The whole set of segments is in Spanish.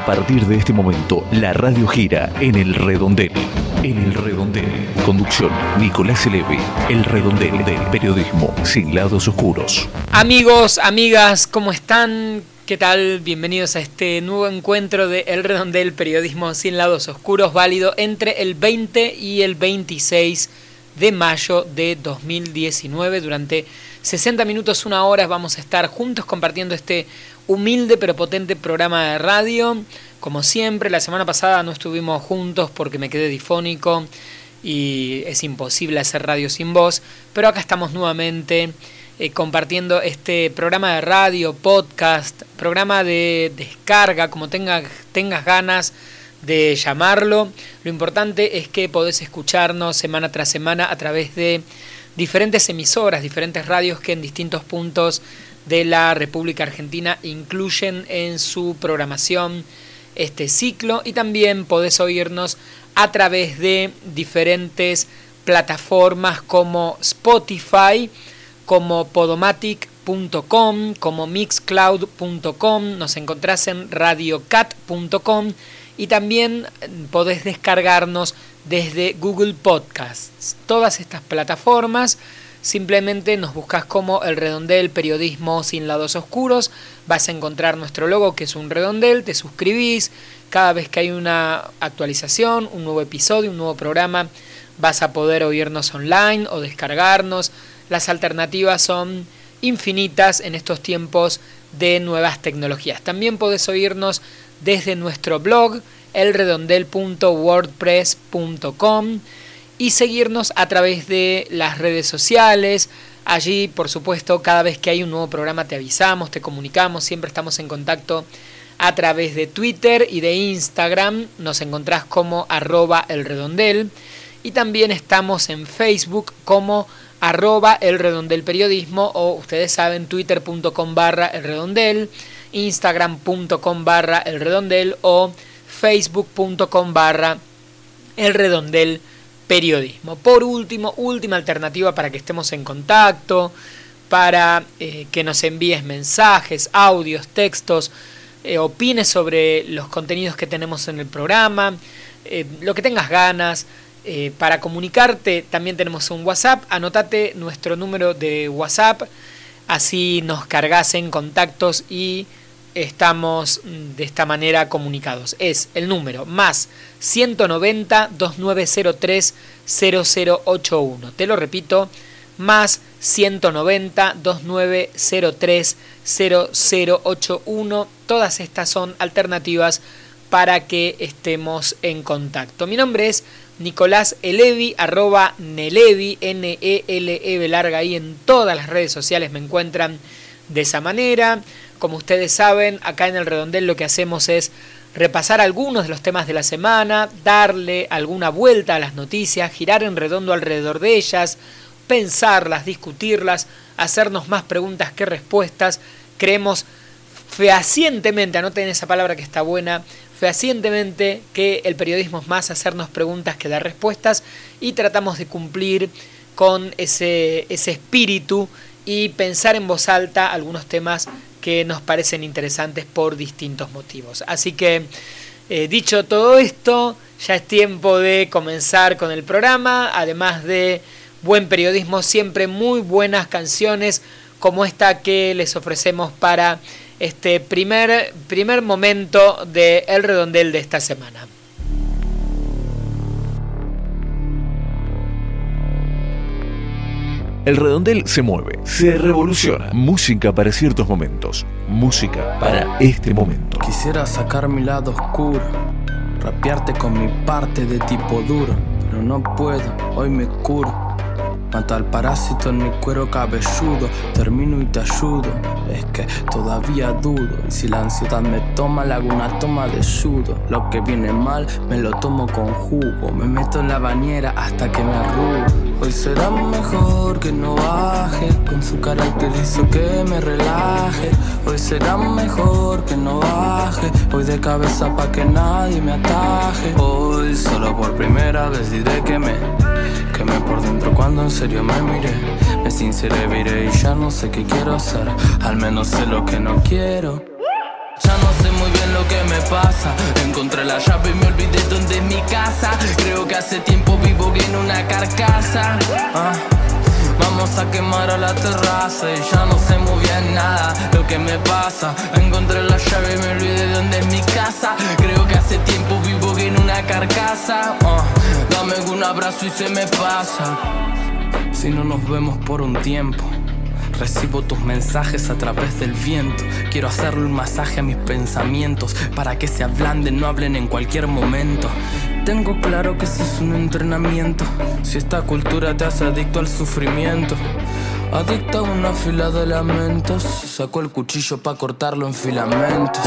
A partir de este momento, la radio gira en el redondel. En el redondel. Conducción, Nicolás Elevi. El redondel del periodismo sin lados oscuros. Amigos, amigas, ¿cómo están? ¿Qué tal? Bienvenidos a este nuevo encuentro de El Redondel Periodismo sin lados oscuros, válido entre el 20 y el 26 de mayo de 2019. Durante 60 minutos, una hora, vamos a estar juntos compartiendo este humilde pero potente programa de radio. Como siempre, la semana pasada no estuvimos juntos porque me quedé difónico y es imposible hacer radio sin voz, pero acá estamos nuevamente eh, compartiendo este programa de radio, podcast, programa de descarga, como tengas ganas de llamarlo. Lo importante es que podés escucharnos semana tras semana a través de diferentes emisoras, diferentes radios que en distintos puntos de la República Argentina incluyen en su programación este ciclo. Y también podés oírnos a través de diferentes plataformas como Spotify, como podomatic.com, como mixcloud.com, nos encontrás en radiocat.com y también podés descargarnos desde Google Podcasts. Todas estas plataformas simplemente nos buscas como el redondel periodismo sin lados oscuros, vas a encontrar nuestro logo que es un redondel, te suscribís, cada vez que hay una actualización, un nuevo episodio, un nuevo programa, vas a poder oírnos online o descargarnos las alternativas son infinitas en estos tiempos de nuevas tecnologías. También podés oírnos desde nuestro blog elredondel.wordpress.com y seguirnos a través de las redes sociales. Allí, por supuesto, cada vez que hay un nuevo programa te avisamos, te comunicamos, siempre estamos en contacto a través de Twitter y de Instagram. Nos encontrás como arroba elredondel y también estamos en Facebook como arroba el redondel periodismo o ustedes saben twitter.com barra el redondel, instagram.com barra el redondel o facebook.com barra el redondel periodismo. Por último, última alternativa para que estemos en contacto, para eh, que nos envíes mensajes, audios, textos, eh, opines sobre los contenidos que tenemos en el programa, eh, lo que tengas ganas, para comunicarte también tenemos un WhatsApp. Anotate nuestro número de WhatsApp. Así nos cargas en contactos y estamos mm, de esta manera comunicados. Es el número más 190 2903 0081. Te lo repito, más 190 2903 0081. Todas estas son alternativas para que estemos en contacto. Mi nombre es Nicolás Elevi, arroba Nelevi, N-E-L-E larga ahí en todas las redes sociales me encuentran de esa manera. Como ustedes saben, acá en el redondel lo que hacemos es repasar algunos de los temas de la semana, darle alguna vuelta a las noticias, girar en redondo alrededor de ellas, pensarlas, discutirlas, hacernos más preguntas que respuestas. Creemos fehacientemente, anoten esa palabra que está buena, fehacientemente que el periodismo es más hacernos preguntas que dar respuestas y tratamos de cumplir con ese, ese espíritu y pensar en voz alta algunos temas que nos parecen interesantes por distintos motivos. Así que, eh, dicho todo esto, ya es tiempo de comenzar con el programa, además de buen periodismo, siempre muy buenas canciones como esta que les ofrecemos para este primer, primer momento de El Redondel de esta semana. El redondel se mueve, se revoluciona. Música para ciertos momentos. Música para este momento. Quisiera sacar mi lado oscuro, rapearte con mi parte de tipo duro, pero no puedo, hoy me curo Mato al parásito en mi cuero cabelludo, termino y te ayudo. Es que todavía dudo, y si la ansiedad me toma, le hago una toma de sudo. Lo que viene mal, me lo tomo con jugo. Me meto en la bañera hasta que me arrugo. Hoy será mejor que no baje, con su carácter hizo que me relaje. Hoy será mejor que no baje, voy de cabeza pa' que nadie me ataje. Hoy solo por primera vez diré que me por dentro cuando serio me miré. Me sinceré, viré y ya no sé qué quiero hacer. Al menos sé lo que no quiero. Ya no sé muy bien lo que me pasa. Encontré la llave y me olvidé dónde es mi casa. Creo que hace tiempo vivo en una carcasa. Ah. Vamos a quemar a la terraza y ya no sé muy bien nada lo que me pasa. Encontré la llave y me olvidé de dónde es mi casa. Creo que hace tiempo vivo en una carcasa. Ah. dame un abrazo y se me pasa. Si no nos vemos por un tiempo. Recibo tus mensajes a través del viento. Quiero hacerle un masaje a mis pensamientos para que se ablanden, no hablen en cualquier momento. Tengo claro que eso es un entrenamiento. Si esta cultura te hace adicto al sufrimiento. Adicta a una fila de lamentos. Sacó el cuchillo para cortarlo en filamentos.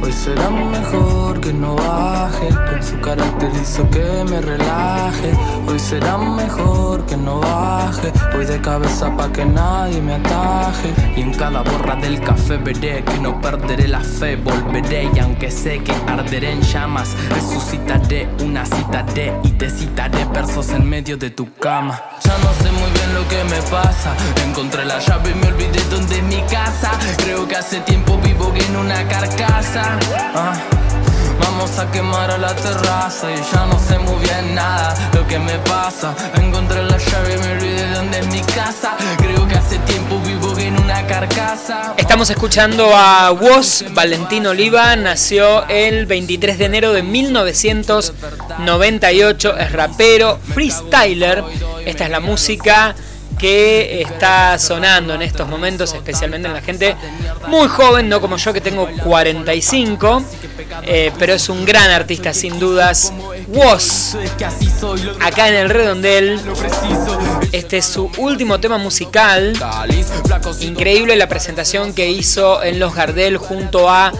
Hoy será mejor que no baje. Con su carácter hizo que me relaje. Hoy será mejor que no baje. Voy de cabeza pa' que nadie me ataje. Y en cada borra del café veré que no perderé la fe. Volveré y aunque sé que arderé en llamas, resucitaré una cita de y te citaré versos en medio de tu cama. Ya no sé muy bien lo que me pasa. Encontré la llave y me olvidé dónde es mi casa. Creo que hace tiempo vivo en una carcasa. Ah, vamos a quemar a la terraza y ya no sé muy bien nada lo que me pasa. Encontré la llave y me olvidé dónde es mi casa. Creo que hace tiempo vivo en una carcasa. Estamos escuchando a Woz, Valentino Oliva, nació el 23 de enero de 1998, es rapero, freestyler. Esta es la música que está sonando en estos momentos, especialmente en la gente muy joven, no como yo que tengo 45, eh, pero es un gran artista sin dudas. Woz, acá en el redondel, este es su último tema musical. Increíble la presentación que hizo en Los Gardel junto a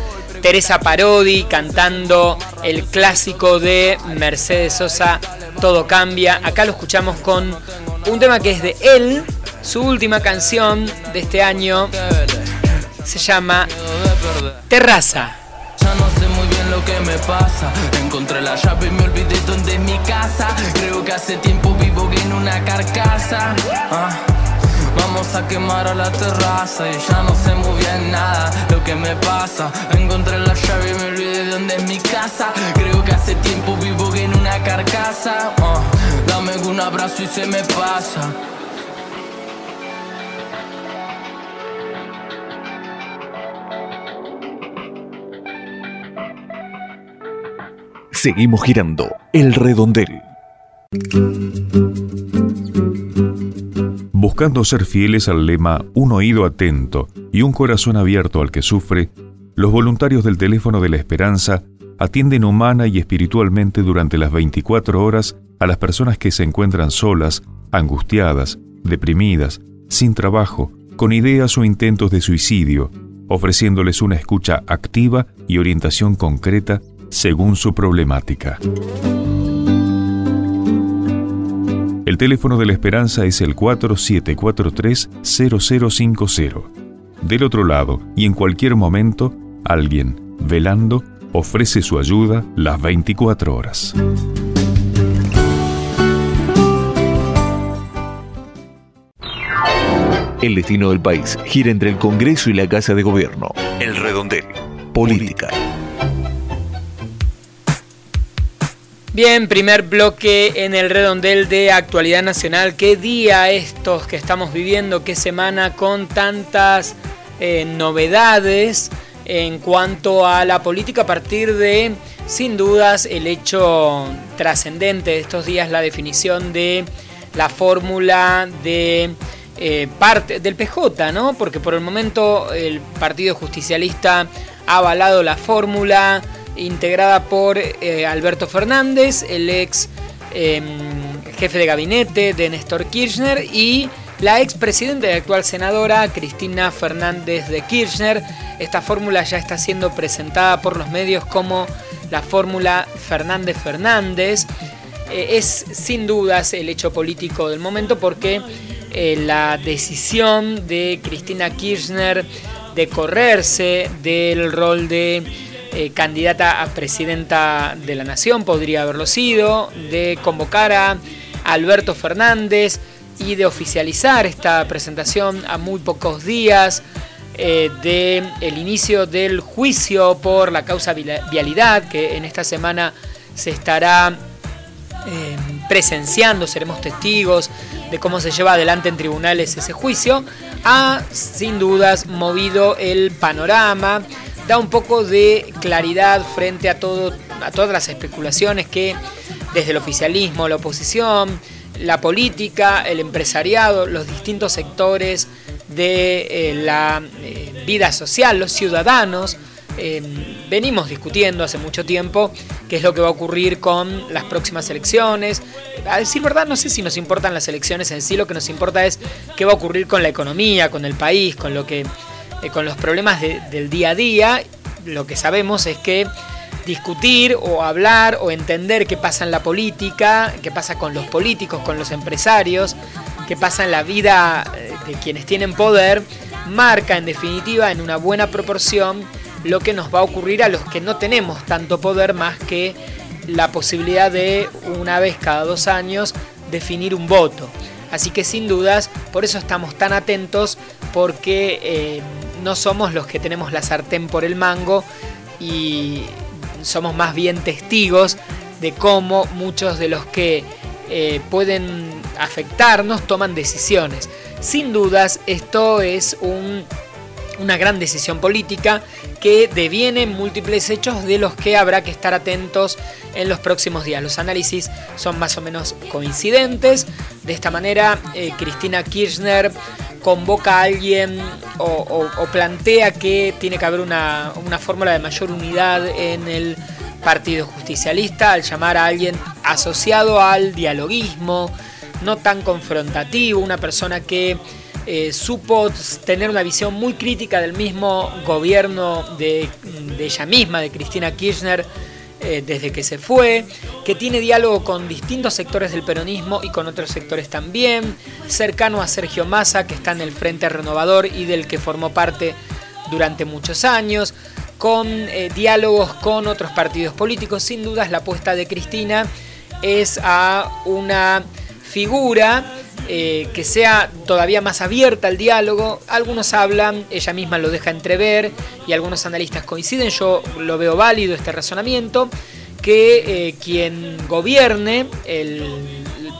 Teresa Parodi cantando el clásico de Mercedes Sosa, Todo Cambia. Acá lo escuchamos con un tema que es de él, su última canción de este año. Se llama Terraza. Ya no sé muy bien lo que me pasa. Encontré la llave y me olvidé dónde es mi casa. Creo que hace tiempo vivo en una carcasa. Ah, vamos a quemar a la terraza y ya no sé muy bien nada lo que me pasa. Encontré la llave y me olvidé dónde es mi casa. Creo que hace tiempo vivo en una carcasa. Ah, un abrazo y se me pasa. Seguimos girando el redondel. Buscando ser fieles al lema Un oído atento y un corazón abierto al que sufre, los voluntarios del teléfono de la esperanza atienden humana y espiritualmente durante las 24 horas a las personas que se encuentran solas, angustiadas, deprimidas, sin trabajo, con ideas o intentos de suicidio, ofreciéndoles una escucha activa y orientación concreta según su problemática. El teléfono de la esperanza es el 4743-0050. Del otro lado, y en cualquier momento, alguien, velando, ofrece su ayuda las 24 horas. El destino del país gira entre el Congreso y la Casa de Gobierno. El redondel. Política. Bien, primer bloque en el redondel de actualidad nacional. ¿Qué día estos que estamos viviendo? ¿Qué semana con tantas eh, novedades en cuanto a la política a partir de, sin dudas, el hecho trascendente de estos días, la definición de la fórmula de eh, parte del PJ, ¿no? Porque por el momento el Partido Justicialista ha avalado la fórmula integrada por eh, Alberto Fernández, el ex em, jefe de gabinete de Néstor Kirchner y la ex presidenta y actual senadora Cristina Fernández de Kirchner. Esta fórmula ya está siendo presentada por los medios como la fórmula Fernández Fernández. Eh, es sin dudas el hecho político del momento porque eh, la decisión de Cristina Kirchner de correrse del rol de eh, candidata a presidenta de la nación, podría haberlo sido, de convocar a Alberto Fernández y de oficializar esta presentación a muy pocos días eh, del inicio del juicio por la causa vialidad, que en esta semana se estará eh, presenciando, seremos testigos de cómo se lleva adelante en tribunales ese juicio, ha sin dudas movido el panorama, da un poco de claridad frente a, todo, a todas las especulaciones que desde el oficialismo, la oposición, la política, el empresariado, los distintos sectores de eh, la eh, vida social, los ciudadanos, venimos discutiendo hace mucho tiempo qué es lo que va a ocurrir con las próximas elecciones. A decir verdad, no sé si nos importan las elecciones en sí, lo que nos importa es qué va a ocurrir con la economía, con el país, con lo que eh, con los problemas del día a día. Lo que sabemos es que discutir o hablar o entender qué pasa en la política, qué pasa con los políticos, con los empresarios, qué pasa en la vida eh, de quienes tienen poder, marca en definitiva en una buena proporción lo que nos va a ocurrir a los que no tenemos tanto poder más que la posibilidad de una vez cada dos años definir un voto. Así que sin dudas, por eso estamos tan atentos, porque eh, no somos los que tenemos la sartén por el mango y somos más bien testigos de cómo muchos de los que eh, pueden afectarnos toman decisiones. Sin dudas, esto es un una gran decisión política que deviene múltiples hechos de los que habrá que estar atentos en los próximos días. Los análisis son más o menos coincidentes. De esta manera, eh, Cristina Kirchner convoca a alguien o, plantea que tiene que haber una, una fórmula de mayor unidad en el Partido Justicialista al llamar a alguien asociado al dialoguismo, no tan confrontativo, una persona que eh, supo tener una visión muy crítica del mismo gobierno de, ella misma, de Cristina Kirchner, eh, desde que se fue, que tiene diálogo con distintos sectores del peronismo y con otros sectores también, cercano a Sergio Massa, que está en el Frente Renovador y del que formó parte durante muchos años, con eh, diálogos con otros partidos políticos. Sin dudas la apuesta de Cristina es a una figura eh, que sea todavía más abierta al diálogo. Algunos hablan, ella misma lo deja entrever y algunos analistas coinciden, yo lo veo válido este razonamiento, que eh, quien gobierne el,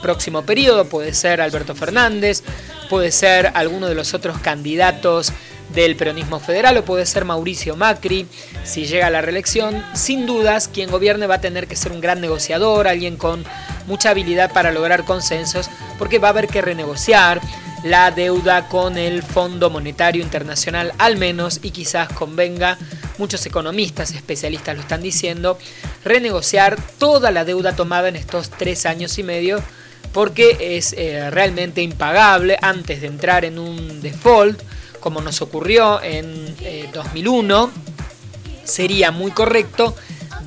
próximo periodo puede ser Alberto Fernández, puede ser alguno de los otros candidatos del peronismo federal o puede ser Mauricio Macri si llega a la reelección. Sin dudas, quien gobierne va a tener que ser un gran negociador, alguien con mucha habilidad para lograr consensos, porque va a haber que renegociar la deuda con el Fondo Monetario Internacional al menos y quizás convenga, muchos economistas, especialistas lo están diciendo, renegociar toda la deuda tomada en estos tres años y medio porque es eh, realmente impagable antes de entrar en un default como nos ocurrió en 2001, eh, sería muy correcto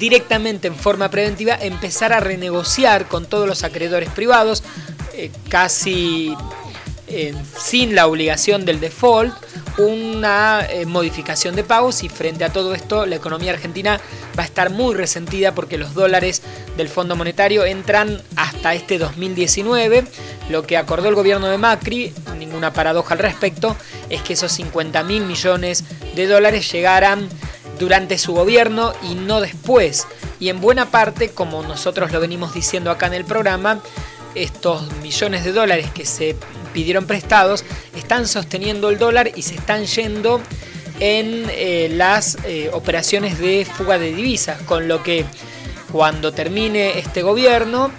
directamente en forma preventiva empezar a renegociar con todos los acreedores privados, eh, casi eh, sin la obligación del default, una modificación de pagos y frente a todo esto la economía argentina va a estar muy resentida porque los dólares del Fondo Monetario entran hasta este 2019. Lo que acordó el gobierno de Macri, ninguna paradoja al respecto, es que esos 50 mil millones de dólares llegaran durante su gobierno y no después. Y en buena parte, como nosotros lo venimos diciendo acá en el programa, estos millones de dólares que se pidieron prestados están sosteniendo el dólar y se están yendo en eh, las eh, operaciones de fuga de divisas, con lo que cuando termine este gobierno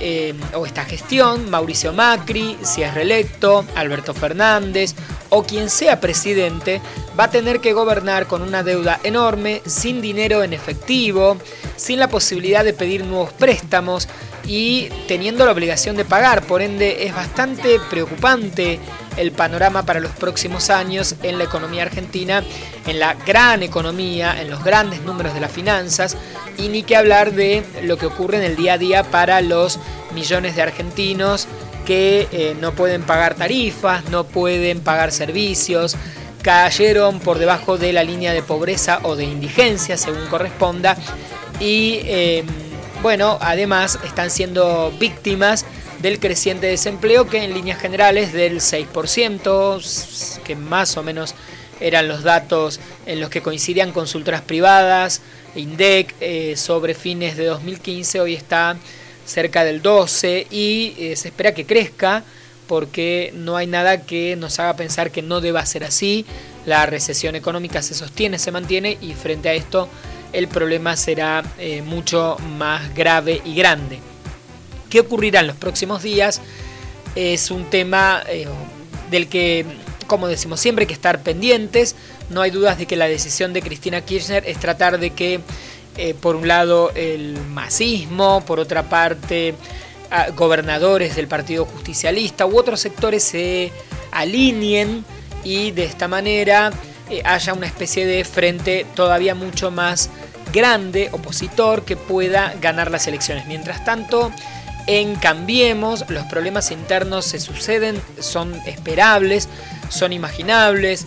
eh, o esta gestión, Mauricio Macri, si es reelecto, Alberto Fernández o quien sea presidente, va a tener que gobernar con una deuda enorme, sin dinero en efectivo, sin la posibilidad de pedir nuevos préstamos y teniendo la obligación de pagar. Por ende, es bastante preocupante el panorama para los próximos años en la economía argentina, en la gran economía, en los grandes números de las finanzas y ni que hablar de lo que ocurre en el día a día para los millones de argentinos que eh, no pueden pagar tarifas, no pueden pagar servicios, cayeron por debajo de la línea de pobreza o de indigencia, según corresponda, y em, bueno, además están siendo víctimas del creciente desempleo que en líneas generales del 6%, que más o menos eran los datos en los que coincidían consultoras privadas, INDEC, eh, sobre fines de 2015, hoy está cerca del 12 y eh, se espera que crezca porque no hay nada que nos haga pensar que no deba ser así. La recesión económica se sostiene, se mantiene y frente a esto el problema será eh, mucho más grave y grande. ¿Qué ocurrirá en los próximos días? Es un tema del que como decimos siempre, hay que estar pendientes. No hay dudas de que la decisión de Cristina Kirchner es tratar de que, eh, por un lado, el masismo, por otra parte, gobernadores del Partido Justicialista u otros sectores se alineen y de esta manera eh, haya una especie de frente todavía mucho más grande, opositor, que pueda ganar las elecciones. Mientras tanto, en Cambiemos, los problemas internos se suceden, son esperables, son imaginables,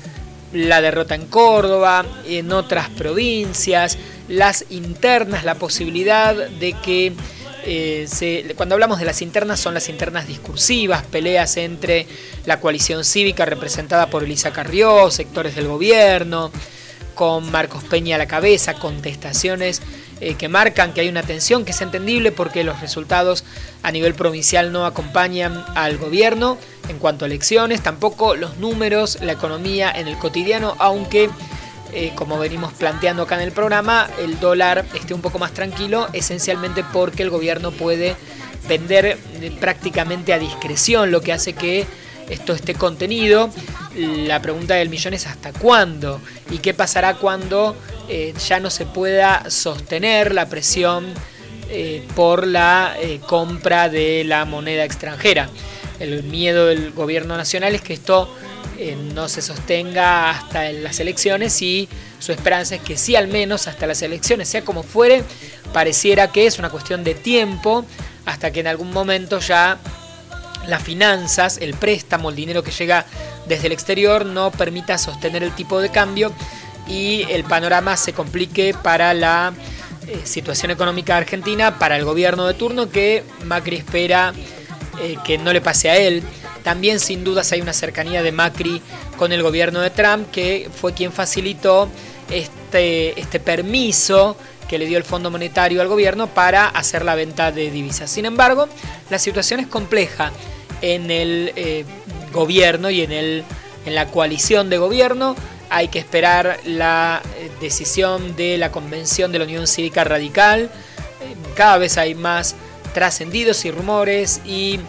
la derrota en Córdoba, en otras provincias, las internas, la posibilidad de que eh, cuando hablamos de las internas son las internas discursivas, peleas entre la coalición cívica representada por Elisa Carrió, sectores del gobierno, con Marcos Peña a la cabeza, contestaciones eh, que marcan que hay una tensión que es entendible porque los resultados a nivel provincial no acompañan al gobierno en cuanto a elecciones, tampoco los números, la economía en el cotidiano, aunque eh, como venimos planteando acá en el programa, el dólar esté un poco más tranquilo, esencialmente porque el gobierno puede vender eh, prácticamente a discreción, lo que hace que esto esté contenido. La pregunta del millón es hasta cuándo y qué pasará cuando eh, ya no se pueda sostener la presión por la compra de la moneda extranjera. El miedo del gobierno nacional es que esto eh, no se sostenga hasta las elecciones y su esperanza es que sí al menos hasta las elecciones, sea como fuere, pareciera que es una cuestión de tiempo hasta que en algún momento ya las finanzas, el préstamo, el dinero que llega desde el exterior no permita sostener el tipo de cambio y el panorama se complique para la eh, situación económica argentina, para el gobierno de turno que Macri espera eh, que no le pase a él. También sin dudas hay una cercanía de Macri con el gobierno de Trump, que fue quien facilitó este, este permiso que le dio el Fondo Monetario al gobierno para hacer la venta de divisas. Sin embargo, la situación es compleja en el eh, gobierno y en, el, en la coalición de gobierno. Hay que esperar la eh, decisión de la Convención de la Unión Cívica Radical. cada vez hay más trascendidos y rumores y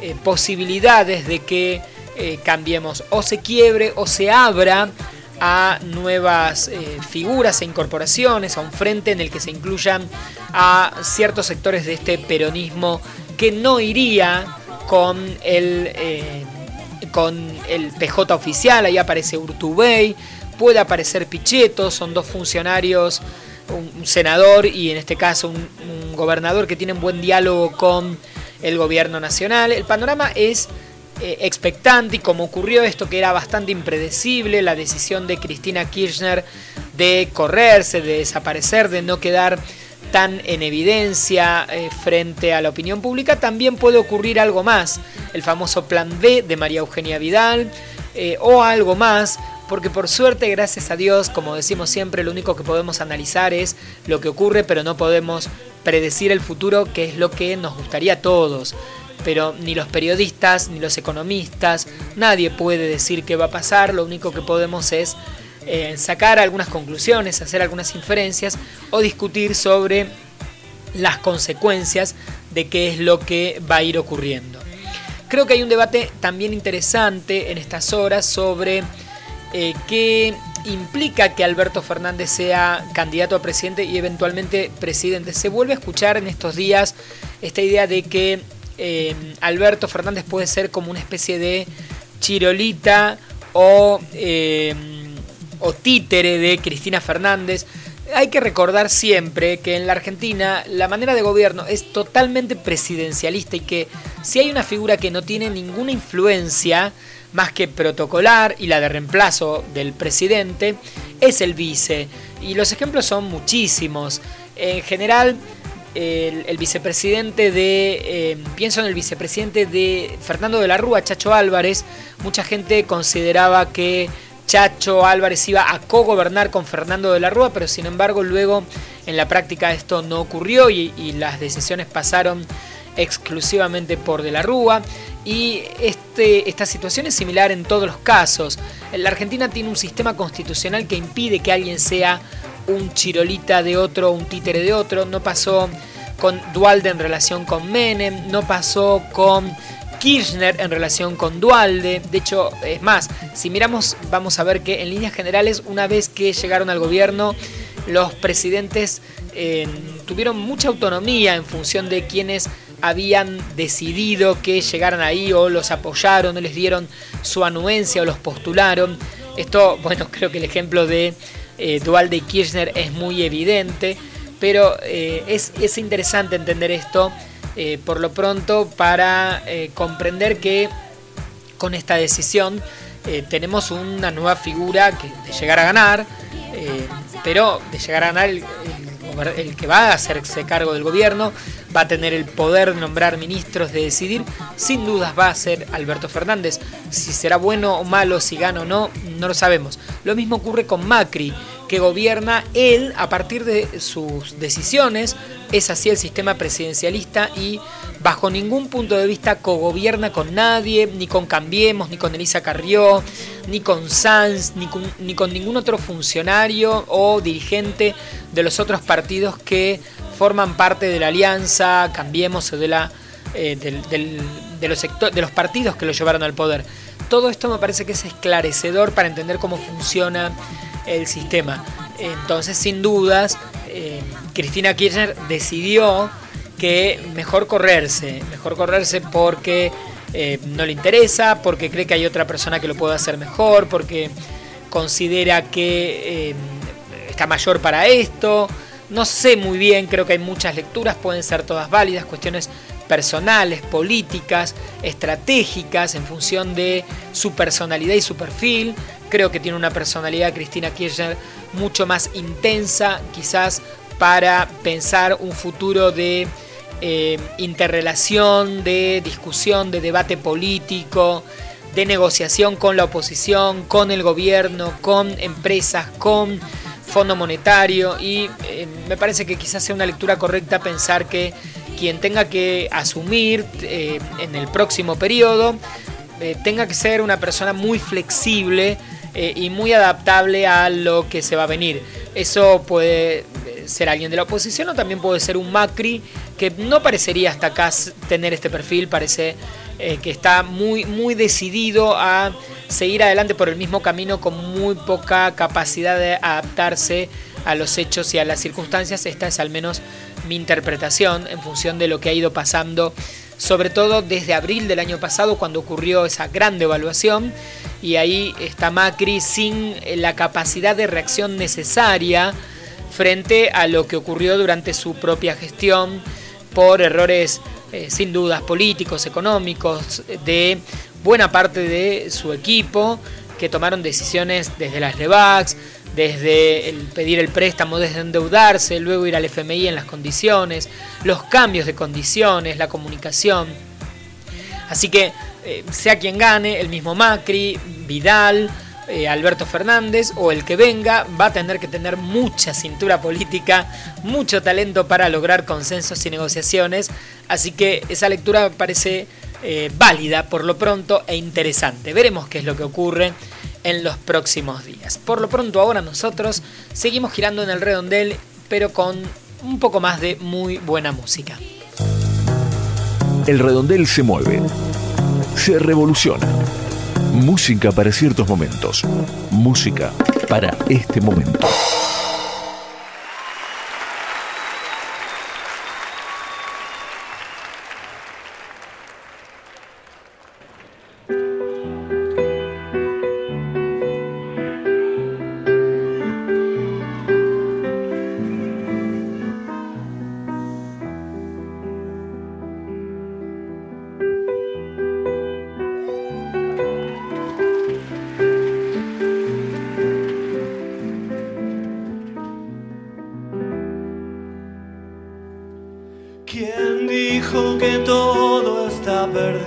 eh, posibilidades de que eh, cambiemos o se quiebre o se abra a nuevas eh, figuras e incorporaciones, a un frente en el que se incluyan a ciertos sectores de este peronismo que no iría con el, con el PJ oficial, ahí aparece Urtubey, puede aparecer Pichetto, son dos funcionarios un, senador y en este caso un, gobernador que tienen buen diálogo con el gobierno nacional. El panorama es eh, expectante y como ocurrió esto que era bastante impredecible, la decisión de Cristina Kirchner de correrse, de desaparecer, de no quedar tan en evidencia eh, frente a la opinión pública, también puede ocurrir algo más, el famoso plan B de María Eugenia Vidal eh, o algo más, porque por suerte, gracias a Dios, como decimos siempre, lo único que podemos analizar es lo que ocurre, pero no podemos predecir el futuro, que es lo que nos gustaría a todos. Pero ni los periodistas, ni los economistas, nadie puede decir qué va a pasar, lo único que podemos es eh, sacar algunas conclusiones, hacer algunas inferencias o discutir sobre las consecuencias de qué es lo que va a ir ocurriendo. Creo que hay un debate también interesante en estas horas sobre eh, que implica que Alberto Fernández sea candidato a presidente y eventualmente presidente. Se vuelve a escuchar en estos días esta idea de que eh, Alberto Fernández puede ser como una especie de chirolita o, eh, o títere de Cristina Fernández. Hay que recordar siempre que en la Argentina la manera de gobierno es totalmente presidencialista y que si hay una figura que no tiene ninguna influencia, más que protocolar y la de reemplazo del presidente, es el vice. Y los ejemplos son muchísimos. En general, el, vicepresidente de, eh, pienso en el vicepresidente de Fernando de la Rúa, Chacho Álvarez, mucha gente consideraba que Chacho Álvarez iba a co-gobernar con Fernando de la Rúa, pero sin embargo luego en la práctica esto no ocurrió y, las decisiones pasaron exclusivamente por de la Rúa. Y este, esta situación es similar en todos los casos. La Argentina tiene un sistema constitucional que impide que alguien sea un chirolita de otro, un títere de otro. No pasó con Dualde en relación con Menem, no pasó con Kirchner en relación con Dualde. De hecho, es más, si miramos, vamos a ver que en líneas generales, una vez que llegaron al gobierno, los presidentes eh, tuvieron mucha autonomía en función de quienes habían decidido que llegaran ahí o los apoyaron o les dieron su anuencia o los postularon. Esto, bueno, creo que el ejemplo de eh, Dualde y Kirchner es muy evidente, pero eh, es, es interesante entender esto eh, por lo pronto para eh, comprender que con esta decisión eh, tenemos una nueva figura que, de llegar a ganar, pero de llegar a ganar el, el, que va a hacerse cargo del gobierno, va a tener el poder de nombrar ministros, de decidir, sin dudas va a ser Alberto Fernández. Si será bueno o malo, si gana o no, no lo sabemos. Lo mismo ocurre con Macri que gobierna él a partir de sus decisiones. Es así el sistema presidencialista y bajo ningún punto de vista cogobierna con nadie, ni con Cambiemos, ni con Elisa Carrió, ni con Sanz, ni con, ni con ningún otro funcionario o dirigente de los otros partidos que forman parte de la alianza, Cambiemos o de, la, eh, de, los de los partidos que lo llevaron al poder. Todo esto me parece que es esclarecedor para entender cómo funciona el sistema. Entonces, sin dudas, eh, Cristina Kirchner decidió que mejor correrse, mejor correrse porque eh, no le interesa, porque cree que hay otra persona que lo puede hacer mejor, porque considera que eh, está mayor para esto. No sé muy bien, creo que hay muchas lecturas, pueden ser todas válidas, cuestiones personales, políticas, estratégicas en función de su personalidad y su perfil. Creo que tiene una personalidad Cristina Kirchner mucho más intensa, quizás para pensar un futuro de eh, interrelación, de discusión, de debate político, de negociación con la oposición, con el gobierno, con empresas, con Fondo Monetario y eh, me parece que quizás sea una lectura correcta pensar que quien tenga que asumir eh, en el próximo periodo eh, tenga que ser una persona muy flexible eh, y muy adaptable a lo que se va a venir. Eso puede ser alguien de la oposición o también puede ser un Macri que no parecería hasta acá tener este perfil, parece que está muy, muy decidido a seguir adelante por el mismo camino con muy poca capacidad de adaptarse a los hechos y a las circunstancias. Esta es al menos mi interpretación en función de lo que ha ido pasando, sobre todo desde abril del año pasado cuando ocurrió esa gran devaluación y ahí está Macri sin la capacidad de reacción necesaria frente a lo que ocurrió durante su propia gestión por errores eh, sin dudas políticos, económicos, de buena parte de su equipo que tomaron decisiones desde las LEVAX, desde el pedir el préstamo, desde endeudarse, luego ir al FMI en las condiciones, los cambios de condiciones, la comunicación. Así que, eh, sea quien gane, el mismo Macri, Vidal, eh, Alberto Fernández o el que venga, va a tener que tener mucha cintura política, mucho talento para lograr consensos y negociaciones. Así que esa lectura parece eh, válida por lo pronto e interesante. Veremos qué es lo que ocurre en los próximos días. Por lo pronto ahora nosotros seguimos girando en el redondel, pero con un poco más de muy buena música. El redondel se mueve, se revoluciona. Música para ciertos momentos, música para este momento.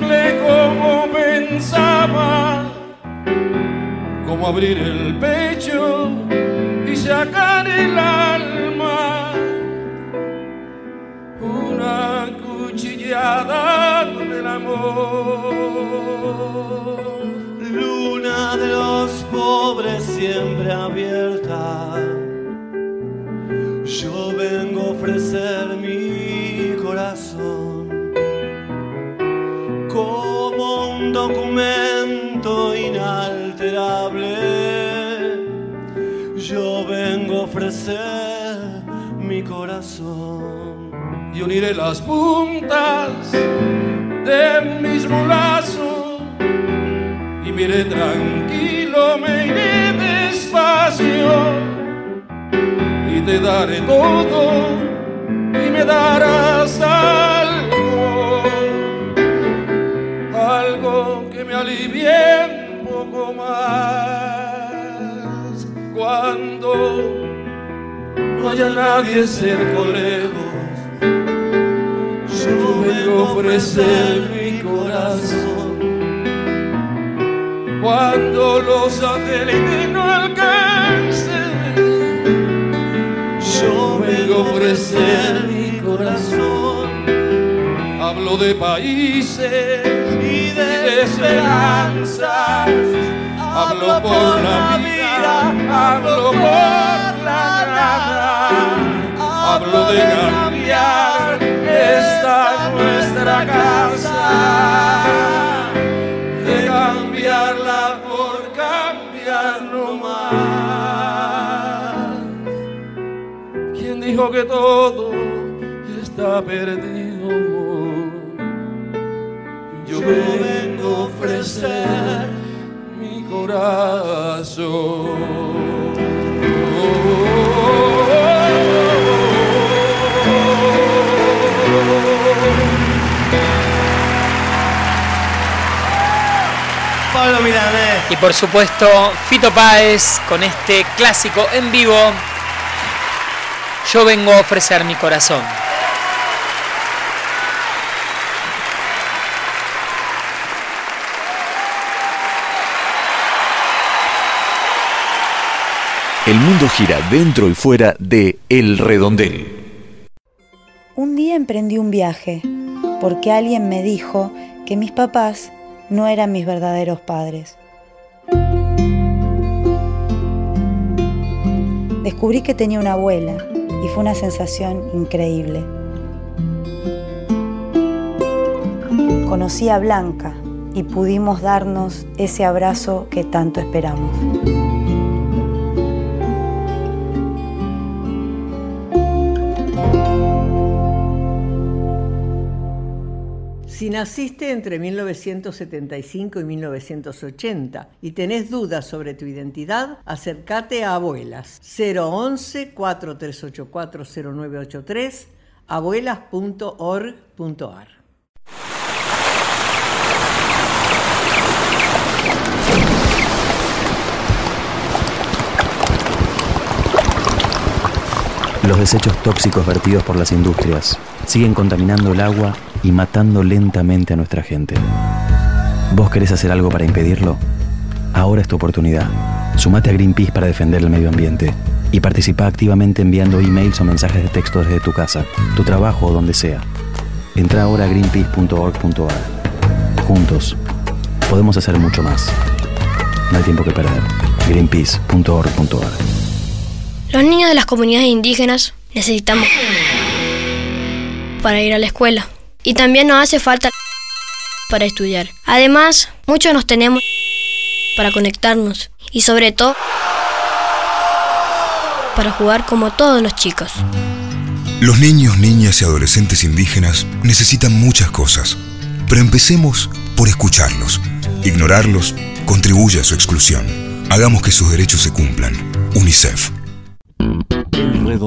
como pensaba como abrir el pecho y sacar el alma. Una cuchillada del amor. Luna de los pobres siempre abierta. A mi corazón. Y uniré las puntas de mismo lazo y miré tranquilo, me iré despacio. Y te daré todo y me darás algo, nadie cerca o lejos. Yo vengo a ofrecer mi corazón cuando los satélites no alcancen. Yo vengo a ofrecer mi corazón. Hablo de países y de esperanzas. Hablo por la vida, hablo por. De cambiar esta nuestra casa. De cambiarla por cambiar no más. ¿Quién dijo que todo está perdido? Yo vengo a ofrecer mi corazón. Pablo Milanés. Y por supuesto, Fito Páez con este clásico en vivo. Yo vengo a ofrecer mi corazón. El mundo gira dentro y fuera de El Redondel. Un día emprendí un viaje porque alguien me dijo que mis papás no eran mis verdaderos padres. Descubrí que tenía una abuela y fue una sensación increíble. Conocí a Blanca y pudimos darnos ese abrazo que tanto esperamos. Si naciste entre 1975 y 1980 y tenés dudas sobre tu identidad, acércate a Abuelas 011 4384 0983 abuelas.org.ar. Los desechos tóxicos vertidos por las industrias siguen contaminando el agua y matando lentamente a nuestra gente. ¿Vos querés hacer algo para impedirlo? Ahora es tu oportunidad. Sumate a Greenpeace para defender el medio ambiente y participa activamente enviando emails o mensajes de texto desde tu casa, tu trabajo o donde sea. Entra ahora a greenpeace.org.ar. Juntos, podemos hacer mucho más. No hay tiempo que perder. greenpeace.org.ar. Los niños de las comunidades indígenas necesitamos para ir a la escuela. Y también nos hace falta para estudiar. Además, muchos nos tenemos para conectarnos y sobre todo para jugar como todos los chicos. Los niños, niñas y adolescentes indígenas necesitan muchas cosas, pero empecemos por escucharlos. Ignorarlos contribuye a su exclusión. Hagamos que sus derechos se cumplan. UNICEF.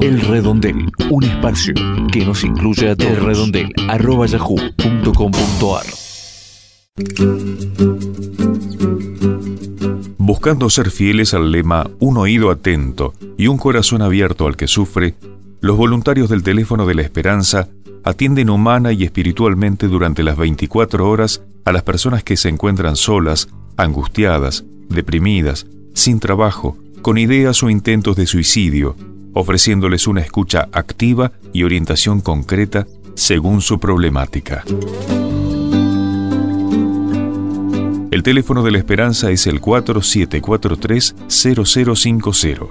El Redondel, un espacio que nos incluye a todos. El Redondel, arroba yahoo.com.ar. Buscando ser fieles al lema Un oído atento y un corazón abierto al que sufre, los voluntarios del teléfono de la esperanza atienden humana y espiritualmente durante las 24 horas a las personas que se encuentran solas, angustiadas, deprimidas, sin trabajo, con ideas o intentos de suicidio, ofreciéndoles una escucha activa y orientación concreta según su problemática. El teléfono de la esperanza es el 4743-0050.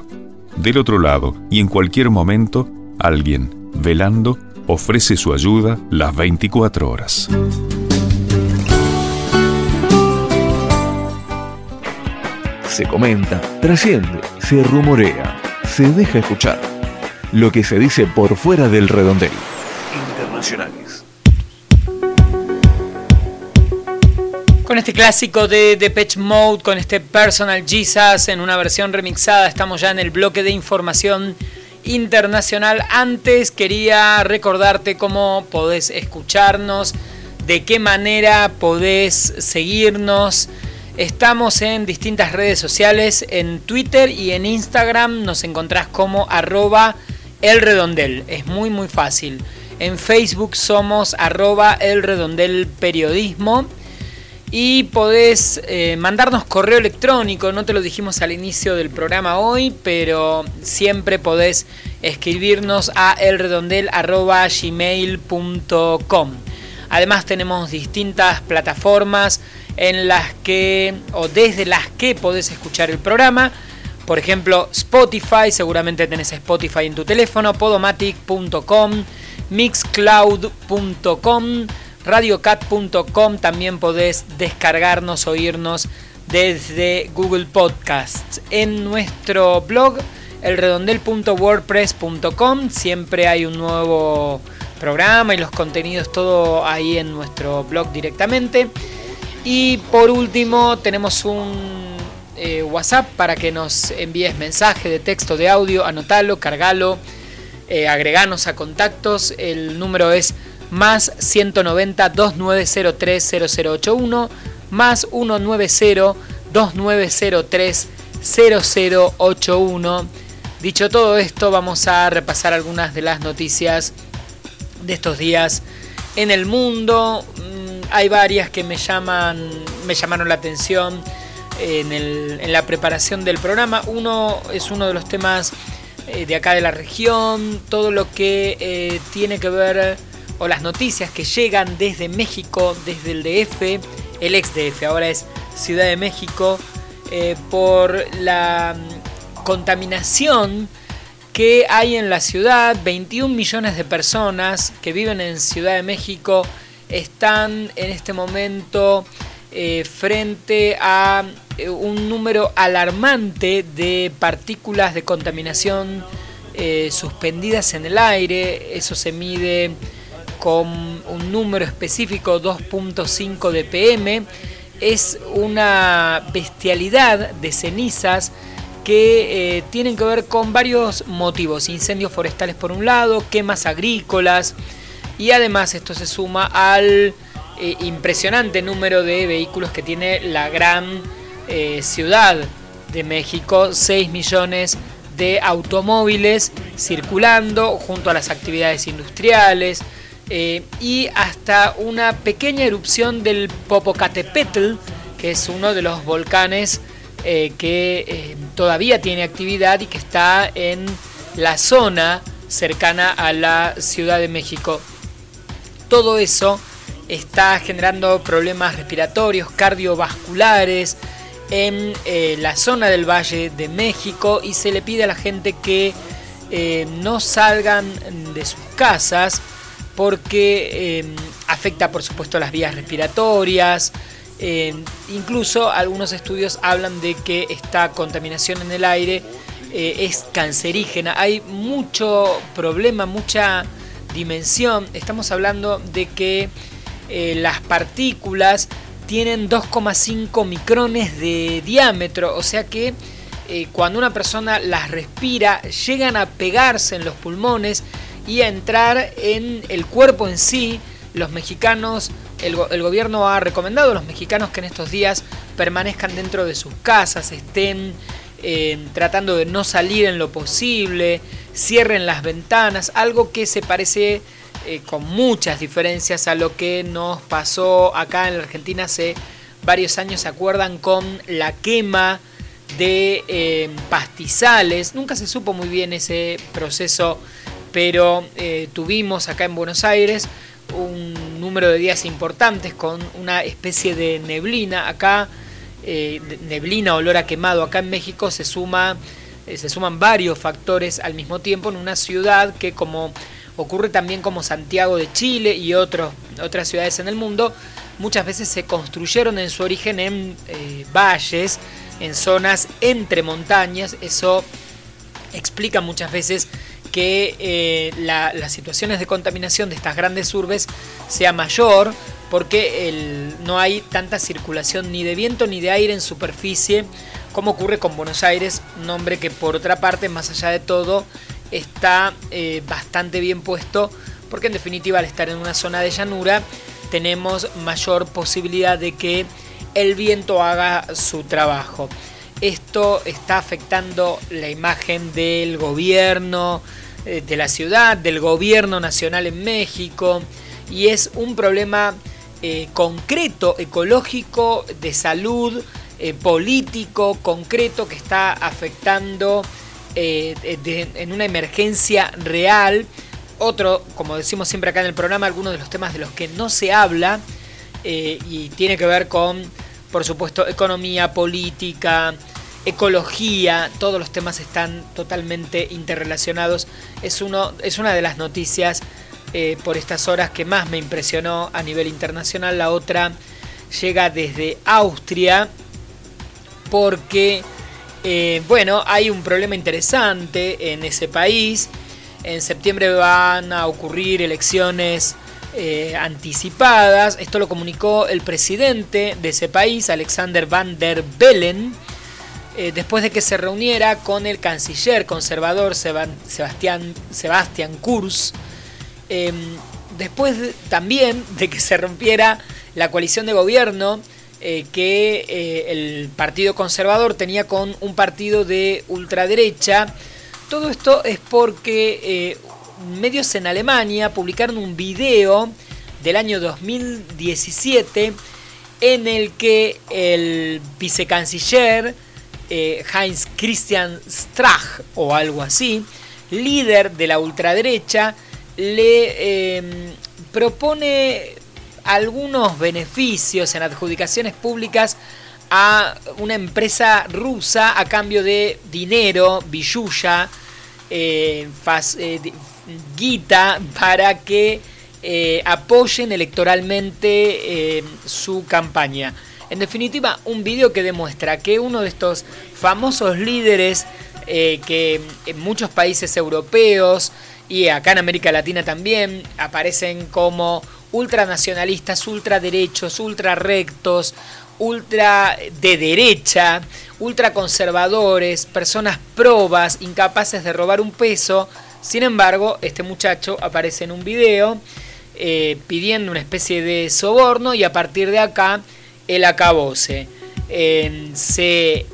Del otro lado, y en cualquier momento, alguien, velando, ofrece su ayuda las 24 horas. Se comenta, trasciende, se rumorea, se deja escuchar. Lo que se dice por fuera del redondel. Internacionales. Con este clásico de Depeche Mode, con este Personal Jesus en una versión remixada, estamos ya en el bloque de información internacional. Antes quería recordarte cómo podés escucharnos, de qué manera podés seguirnos. Estamos en distintas redes sociales, en Twitter y en Instagram nos encontrás como arroba el redondel. Es muy muy fácil. En Facebook somos arroba el redondel periodismo y podés eh, mandarnos correo electrónico, no te lo dijimos al inicio del programa hoy, pero siempre podés escribirnos a elredondel.gmail.com. Además tenemos distintas plataformas en las que o desde las que podés escuchar el programa. Por ejemplo, Spotify, seguramente tenés Spotify en tu teléfono, podomatic.com, mixcloud.com radiocat.com también podés descargarnos, oírnos desde Google Podcasts. En nuestro blog, elredondel.wordpress.com, siempre hay un nuevo programa y los contenidos todo ahí en nuestro blog directamente. Y por último, tenemos un eh, WhatsApp para que nos envíes mensaje de texto, de audio, anotalo, cargalo, eh, agreganos a contactos. El número es más 190 2903 0081 más 190 2903 0081. Dicho todo esto, vamos a repasar algunas de las noticias de estos días en el mundo. Hay varias que me llaman, me llamaron la atención en, en la preparación del programa. Uno es uno de los temas eh, de acá de la región, todo lo que eh, tiene que ver o las noticias que llegan desde México, desde el DF, el ex DF, ahora es Ciudad de México, eh, por la mm, contaminación que hay en la ciudad. 21 millones de personas que viven en Ciudad de México están en este momento eh, frente a eh, un número alarmante de partículas de contaminación suspendidas en el aire. Eso se mide con un número específico 2.5 de PM. Es una bestialidad de cenizas que eh, tienen que ver con varios motivos. Incendios forestales por un lado, quemas agrícolas y además esto se suma al eh, impresionante número de vehículos que tiene la gran eh, ciudad de México, 6 millones de automóviles circulando junto a las actividades industriales, eh, y hasta una pequeña erupción del Popocatépetl, que es uno de los volcanes que todavía tiene actividad y que está en la zona cercana a la Ciudad de México. Todo eso está generando problemas respiratorios, cardiovasculares en la zona del Valle de México y se le pide a la gente que no salgan de sus casas porque em, afecta por supuesto las vías respiratorias. Incluso algunos estudios hablan de que esta contaminación en el aire eh, es cancerígena. Hay mucho problema, mucha dimensión. Estamos hablando de que eh, las partículas tienen 2,5 micrones de diámetro, o sea que cuando una persona las respira, llegan a pegarse en los pulmones y a entrar en el cuerpo en sí. Los mexicanos, el, gobierno ha recomendado a los mexicanos que en estos días permanezcan dentro de sus casas, estén eh, tratando de no salir en lo posible, cierren las ventanas, algo que se parece eh, con muchas diferencias a lo que nos pasó acá en la Argentina hace varios años, se acuerdan con la quema de eh, pastizales, nunca se supo muy bien ese proceso pero eh, tuvimos acá en Buenos Aires un número de días importantes con una especie de neblina. Acá, neblina, olor a quemado. Acá en México se, suma, se suman varios factores al mismo tiempo en una ciudad que como ocurre también como Santiago de Chile y otros, otras ciudades en el mundo, muchas veces se construyeron en su origen en valles, en zonas entre montañas. Eso explica muchas veces que eh, las situaciones de contaminación de estas grandes urbes sea mayor porque no hay tanta circulación ni de viento ni de aire en superficie como ocurre con Buenos Aires, nombre que por otra parte, más allá de todo, está eh, bastante bien puesto porque en definitiva al estar en una zona de llanura tenemos mayor posibilidad de que el viento haga su trabajo. Esto está afectando la imagen del gobierno, eh, de la ciudad, del gobierno nacional en México, y es un problema eh, concreto, ecológico, de salud, eh, político, concreto, que está afectando en una emergencia real. Otro, como decimos siempre acá en el programa, algunos de los temas de los que no se habla, y tiene que ver con, por supuesto, economía, política, ecología, todos los temas están totalmente interrelacionados. Es, uno, es una de las noticias eh, por estas horas que más me impresionó a nivel internacional. La otra llega desde Austria porque, eh, bueno, hay un problema interesante en ese país. En septiembre van a ocurrir elecciones eh, anticipadas. Esto lo comunicó el presidente de ese país, Alexander Van der Bellen eh, después de que se reuniera con el canciller conservador Sebastián, Sebastián Kurz, em, después también de que se rompiera la coalición de gobierno eh, que eh, el Partido Conservador tenía con un partido de ultraderecha. Todo esto es porque medios en Alemania publicaron un video del año 2017 en el que el vicecanciller eh, Heinz Christian Strach o algo así, líder de la ultraderecha, le propone algunos beneficios en adjudicaciones públicas a una empresa rusa a cambio de dinero, billulla, eh, eh, guita para que apoyen electoralmente su campaña. En definitiva, un video que demuestra que uno de estos famosos líderes eh, que en muchos países europeos y acá en América Latina también aparecen como ultranacionalistas, ultraderechos, ultrarrectos, ultra de derecha, ultraconservadores, personas probas, incapaces de robar un peso. Sin embargo, este muchacho aparece en un video eh, pidiendo una especie de soborno y a partir de acá el acabose. se,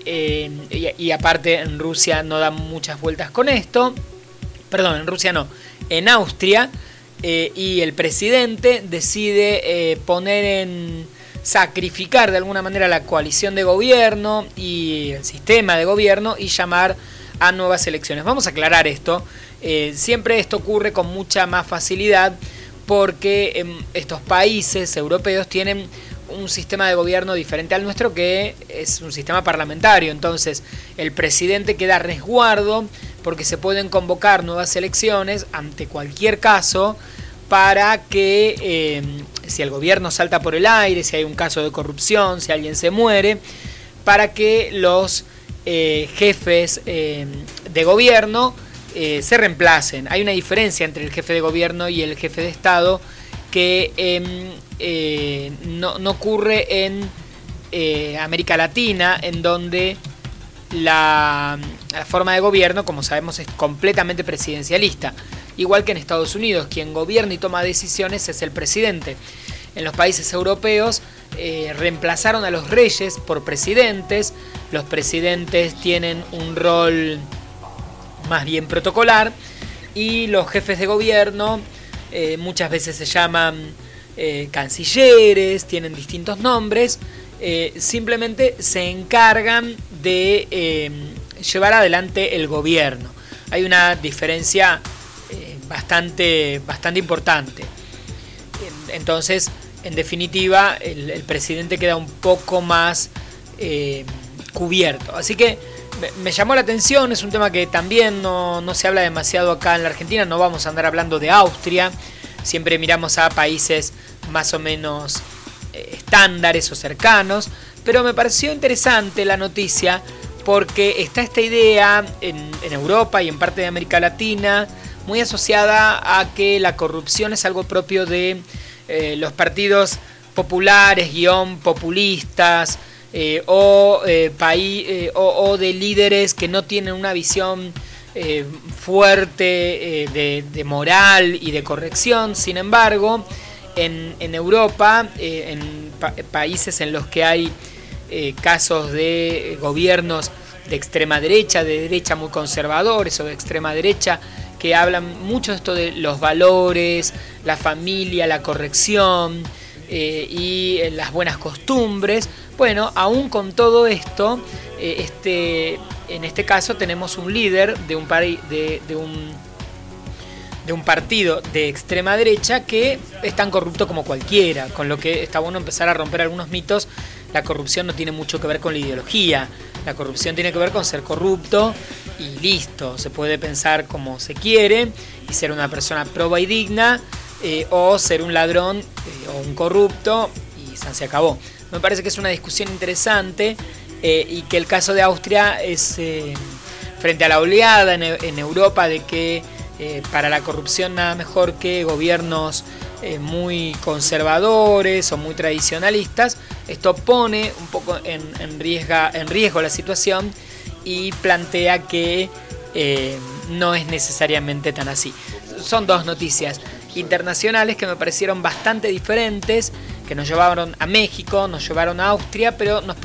y, aparte en Rusia no dan muchas vueltas con esto. Perdón, en Rusia no. En Austria. Eh, y el presidente decide eh, poner en sacrificar de alguna manera la coalición de gobierno y el sistema de gobierno y llamar a nuevas elecciones. Vamos a aclarar esto. Eh, siempre esto ocurre con mucha más facilidad porque em, estos países europeos tienen un sistema de gobierno diferente al nuestro que es un sistema parlamentario. Entonces el presidente queda resguardo porque se pueden convocar nuevas elecciones ante cualquier caso para que eh, si el gobierno salta por el aire, si hay un caso de corrupción, si alguien se muere, para que los eh, jefes eh, de gobierno se reemplacen. Hay una diferencia entre el jefe de gobierno y el jefe de Estado que em, eh, no, ocurre en eh, América Latina, en donde la, forma de gobierno, como sabemos, es completamente presidencialista. Igual que en Estados Unidos, quien gobierna y toma decisiones es el presidente. En los países europeos eh, reemplazaron a los reyes por presidentes. Los presidentes tienen un rol más bien protocolar y los jefes de gobierno eh, muchas veces se llaman eh, cancilleres, tienen distintos nombres, simplemente se encargan de llevar adelante el gobierno. Hay una diferencia bastante, bastante importante. Entonces, en definitiva, el, presidente queda un poco más eh, cubierto. Así que me, llamó la atención, es un tema que también no, se habla demasiado acá en la Argentina, no vamos a andar hablando de Austria, siempre miramos a países más o menos eh, estándares o cercanos, pero me pareció interesante la noticia porque está esta idea en, Europa y en parte de América Latina muy asociada a que la corrupción es algo propio de eh, los partidos populares, guion populistas, eh, o, eh, o, de líderes que no tienen una visión fuerte de, moral y de corrección. Sin embargo, en, Europa, en países en los que hay casos de gobiernos de extrema derecha, de derecha muy conservadores o de extrema derecha, que hablan mucho de esto de los valores, la familia, la corrección eh, y eh, las buenas costumbres. Bueno, aún con todo esto, eh, este, en este caso tenemos un líder de un, de, de, un, de un partido de extrema derecha que es tan corrupto como cualquiera, con lo que está bueno empezar a romper algunos mitos. La corrupción no tiene mucho que ver con la ideología, la corrupción tiene que ver con ser corrupto y listo. Se puede pensar como se quiere y ser una persona proba y digna eh, o ser un ladrón eh, o un corrupto y se acabó. Me parece que es una discusión interesante eh, y que el caso de Austria es frente a la oleada en, Europa de que para la corrupción nada mejor que gobiernos muy conservadores o muy tradicionalistas. Esto pone un poco en, riesgo la situación y plantea que eh, no es necesariamente tan así. Son dos noticias internacionales que me parecieron bastante diferentes, que nos llevaron a México, nos llevaron a Austria, pero nos,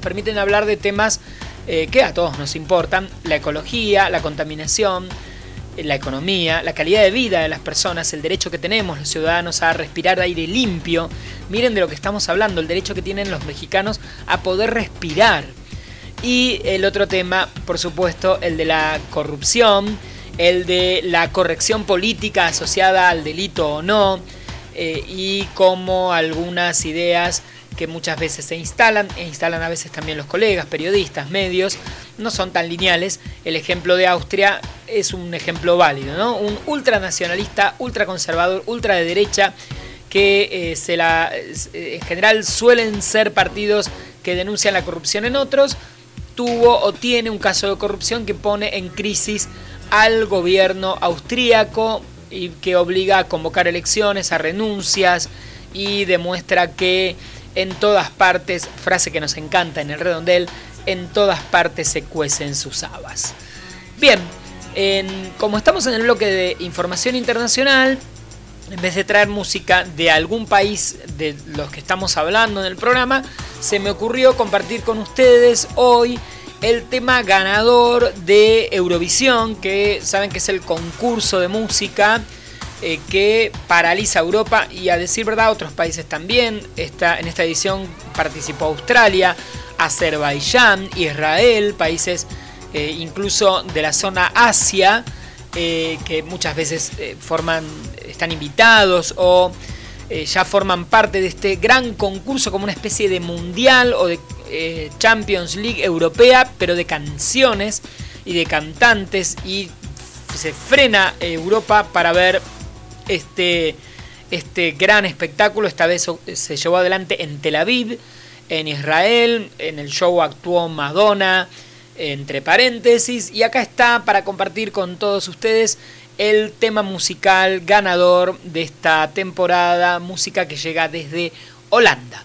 permiten hablar de temas eh, que a todos nos importan, la ecología, la contaminación, la economía, la calidad de vida de las personas, el derecho que tenemos los ciudadanos a respirar aire limpio. Miren de lo que estamos hablando, el derecho que tienen los mexicanos a poder respirar. Y el otro tema, por supuesto, el de la corrupción, el de la corrección política asociada al delito o no, eh, y cómo algunas ideas que muchas veces se instalan, e instalan a veces también los colegas, periodistas, medios, no son tan lineales. El ejemplo de Austria es un ejemplo válido, ¿no? Un ultranacionalista, ultraconservador, ultra de derecha, que eh, la, en general suelen ser partidos que denuncian la corrupción en otros, tuvo o tiene un caso de corrupción que pone en crisis al gobierno austríaco y que obliga a convocar elecciones, a renuncias y demuestra que en todas partes, frase que nos encanta en el redondel, en todas partes se cuecen sus habas. Bien, como estamos en el bloque de información internacional, en vez de traer música de algún país de los que estamos hablando en el programa, se me ocurrió compartir con ustedes hoy el tema ganador de Eurovisión, que saben que es el concurso de música eh, que paraliza Europa y a decir verdad otros países también. Esta, en esta edición participó Australia, Azerbaiyán, Israel, países eh, incluso de la zona Asia, eh, que muchas veces forman, están invitados o ya forman parte de este gran concurso como una especie de mundial o de eh, Champions League europea, pero de canciones y de cantantes y se frena Europa para ver este, este gran espectáculo. Esta vez se llevó adelante en Tel Aviv, en Israel, en el show actuó Madonna, entre paréntesis, y acá está para compartir con todos ustedes el tema musical ganador de esta temporada, música que llega desde Holanda.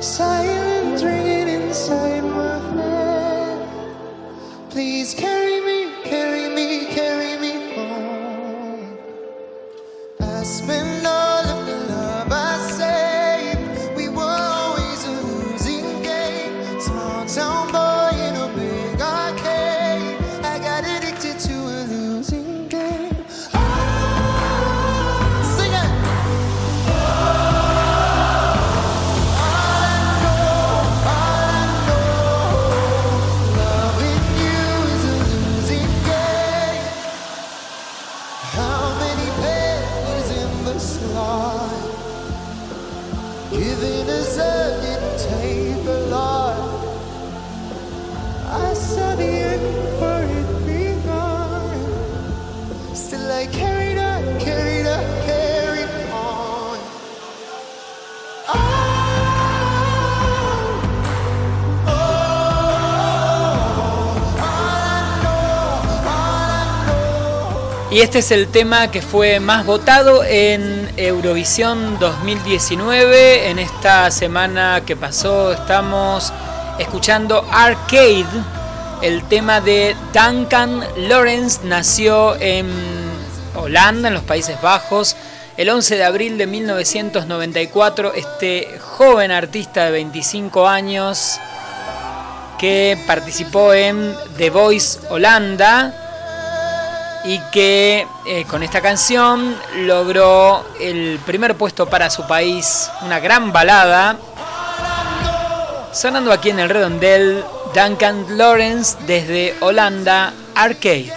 Silence ringing inside my head. Please carry Y este es el tema que fue más votado en Eurovisión 2019. En esta semana que pasó estamos escuchando Arcade, el tema de Duncan Lawrence. Nació en Holanda, en los Países Bajos, el 11 de abril de 1994. Este joven artista de 25 años que participó en The Voice Holanda y que eh, con esta canción logró el primer puesto para su país, una gran balada. Sonando aquí en el redondel, Duncan Lawrence desde Holanda, Arcade.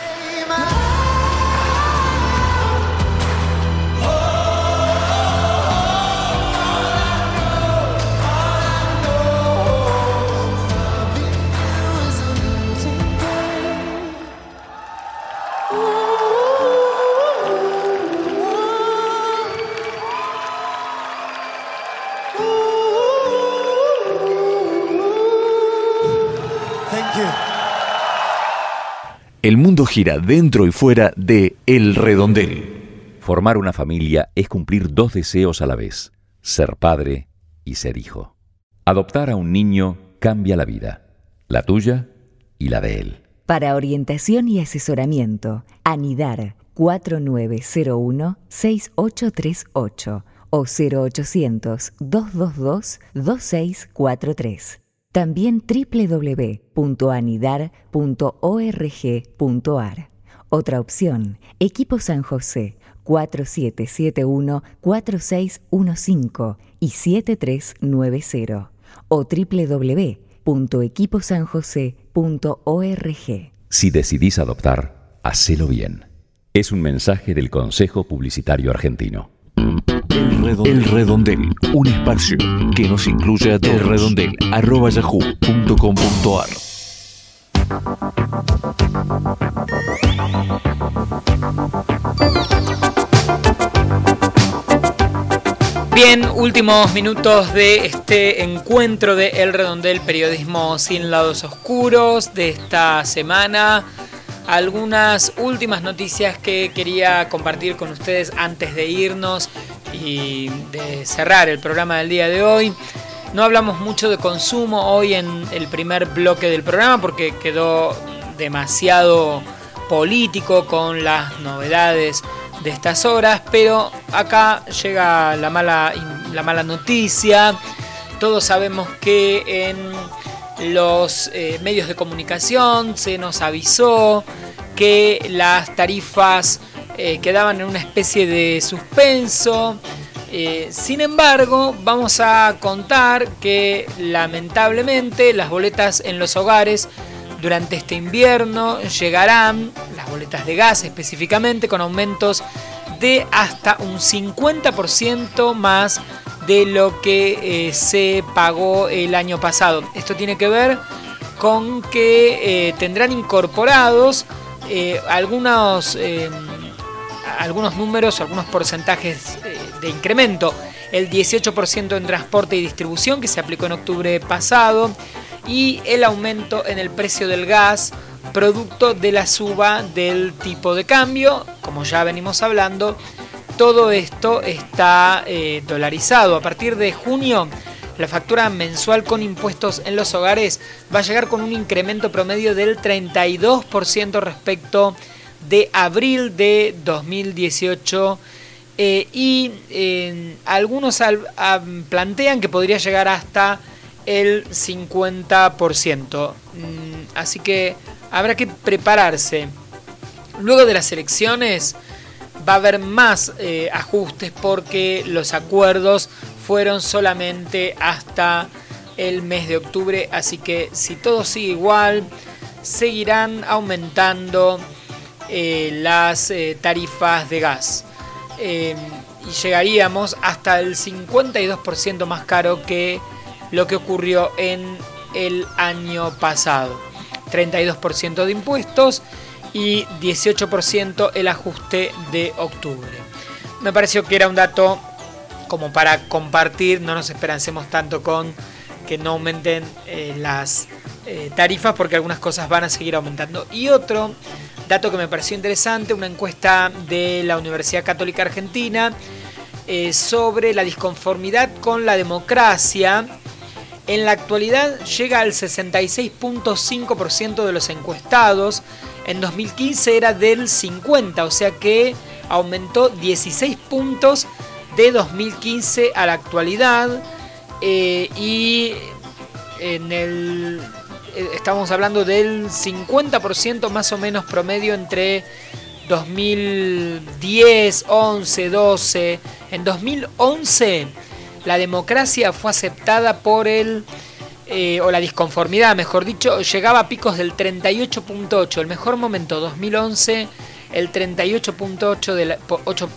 El mundo gira dentro y fuera de El Redondel. Formar una familia es cumplir dos deseos a la vez, ser padre y ser hijo. Adoptar a un niño cambia la vida, la tuya y la de él. Para orientación y asesoramiento, anidar 4901-6838 o 0800-222-2643. También www.anidar.org.ar. Otra opción, Equipo San José 4771-4615 y 7390 o www.equiposanjose.org. Si decidís adoptar, hacelo bien. Es un mensaje del Consejo Publicitario Argentino. El, Redondel, El Redondel, un espacio que nos incluye a todos. El Redondel, arroba yahoo.com.ar. Bien, últimos minutos de este encuentro de El Redondel Periodismo sin lados oscuros de esta semana. Algunas últimas noticias que quería compartir con ustedes antes de irnos y de cerrar el programa del día de hoy. No hablamos mucho de consumo hoy en el primer bloque del programa porque quedó demasiado político con las novedades de estas horas, pero acá llega la mala, la mala noticia. Todos sabemos que en los eh, medios de comunicación se nos avisó que las tarifas eh, quedaban en una especie de suspenso. Eh, sin embargo, vamos a contar que lamentablemente las boletas en los hogares durante este invierno llegarán, las boletas de gas específicamente, con aumentos de hasta un 50% más de lo que eh, se pagó el año pasado. Esto tiene que ver con que tendrán incorporados algunos, algunos números, algunos porcentajes de incremento. El 18% en transporte y distribución que se aplicó en octubre pasado y el aumento en el precio del gas producto de la suba del tipo de cambio, como ya venimos hablando, todo esto está eh, dolarizado. A partir de junio, la factura mensual con impuestos en los hogares va a llegar con un incremento promedio del 32% respecto de abril de 2018. Eh, y eh, algunos plantean que podría llegar hasta el 50%. Mm, así que habrá que prepararse. Luego de las elecciones va a haber más eh, ajustes porque los acuerdos fueron solamente hasta el mes de octubre, así que si todo sigue igual, seguirán aumentando eh, las eh, tarifas de gas. y llegaríamos hasta el 52% más caro que lo que ocurrió en el año pasado. 32% de impuestos y 18% el ajuste de octubre. Me pareció que era un dato como para compartir, no nos esperancemos tanto con que no aumenten eh, las tarifas porque algunas cosas van a seguir aumentando. Y otro dato que me pareció interesante, una encuesta de la Universidad Católica Argentina eh, sobre la disconformidad con la democracia. En la actualidad llega al 66.5% de los encuestados en 2015 era del 50, o sea que aumentó 16 puntos de 2015 a la actualidad. Eh, y en el estamos hablando del 50% más o menos promedio entre 2010, 11, 12. En 2011 la democracia fue aceptada por el eh, o la disconformidad, mejor dicho, llegaba a picos del 38.8. El mejor momento, 2011, el 38.8% de, la, 8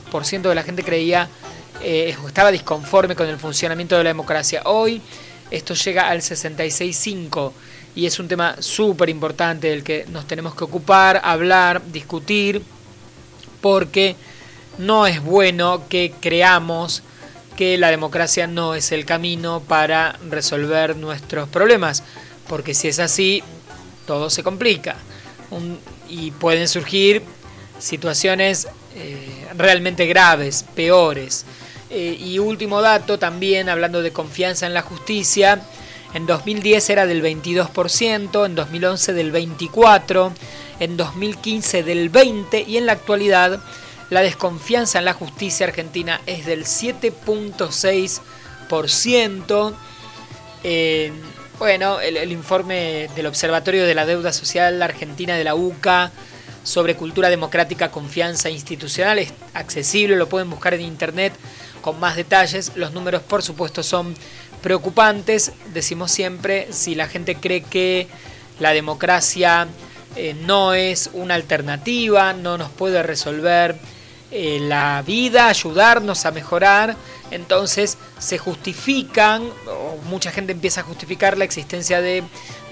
de la gente creía eh, estaba disconforme con el funcionamiento de la democracia. Hoy esto llega al 66.5 y es un tema súper importante del que nos tenemos que ocupar, hablar, discutir, porque no es bueno que creamos que la democracia no es el camino para resolver nuestros problemas, porque si es así, todo se complica y pueden surgir situaciones eh, realmente graves, peores. Eh, y último dato, también hablando de confianza en la justicia, en 2010 era del 22%, en 2011 del 24%, en 2015 del 20% y en la actualidad la desconfianza en la justicia argentina es del 7.6%. Eh, bueno, el, informe del Observatorio de la Deuda Social Argentina de la UCA sobre cultura democrática, confianza institucional es accesible, lo pueden buscar en internet con más detalles. Los números, por supuesto, son preocupantes. Decimos siempre, si la gente cree que la democracia eh, no es una alternativa, no nos puede resolver eh, la vida, ayudarnos a mejorar, entonces se justifican, o mucha gente empieza a justificar la existencia de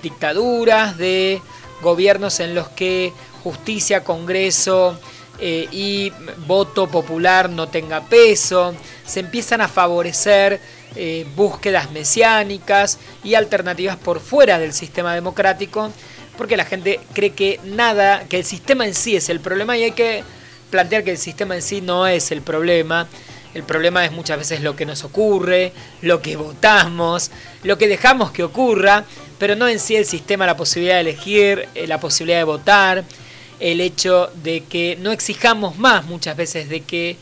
dictaduras, de gobiernos en los que justicia, Congreso eh, y voto popular no tenga peso, se empiezan a favorecer eh, búsquedas mesiánicas y alternativas por fuera del sistema democrático, porque la gente cree que nada, que el sistema en sí es el problema y hay que plantear que el sistema en sí no es el problema. El problema es muchas veces lo que nos ocurre, lo que votamos, lo que dejamos que ocurra, pero no en sí el sistema, la posibilidad de elegir, eh, la posibilidad de votar, el hecho de que no exijamos más muchas veces, de que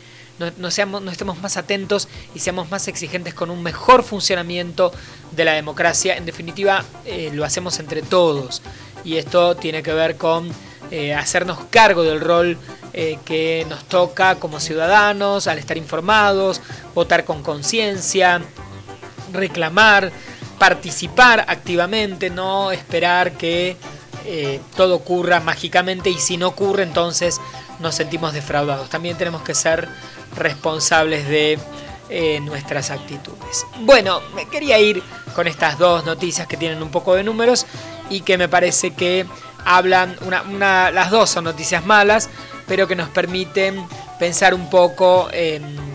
no, seamos, no estemos más atentos y seamos más exigentes con un mejor funcionamiento de la democracia. En definitiva, eh, lo hacemos entre todos y esto tiene que ver con eh, hacernos cargo del rol eh, que nos toca como ciudadanos, al estar informados, votar con conciencia, reclamar, participar activamente, no esperar que todo ocurra mágicamente y si no ocurre entonces nos sentimos defraudados. También tenemos que ser responsables de eh, nuestras actitudes. Bueno, me quería ir con estas dos noticias que tienen un poco de números y que me parece que hablan, una, las dos son noticias malas, pero que nos permiten pensar un poco en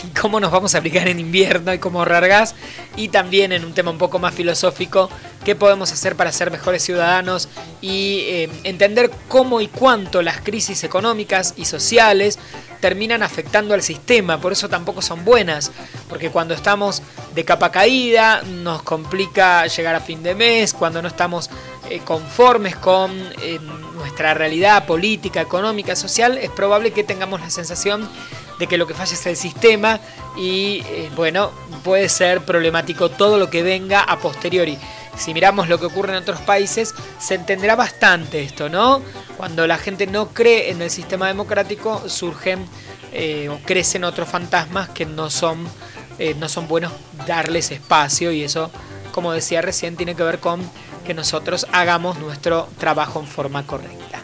cómo nos vamos a aplicar en invierno y cómo ahorrar gas, y también en un tema un poco más filosófico, qué podemos hacer para ser mejores ciudadanos y eh, entender cómo y cuánto las crisis económicas y sociales terminan afectando al sistema, por eso tampoco son buenas, porque cuando estamos de capa caída nos complica llegar a fin de mes, cuando no estamos eh, conformes con eh, nuestra realidad política, económica, social, es probable que tengamos la sensación de que lo que falla es el sistema y eh, bueno, puede ser problemático todo lo que venga a posteriori. Si miramos lo que ocurre en otros países, se entenderá bastante esto, ¿no? Cuando la gente no cree en el sistema democrático, surgen eh, o crecen otros fantasmas que no son, eh, no son buenos darles espacio y eso, como decía recién, tiene que ver con que nosotros hagamos nuestro trabajo en forma correcta.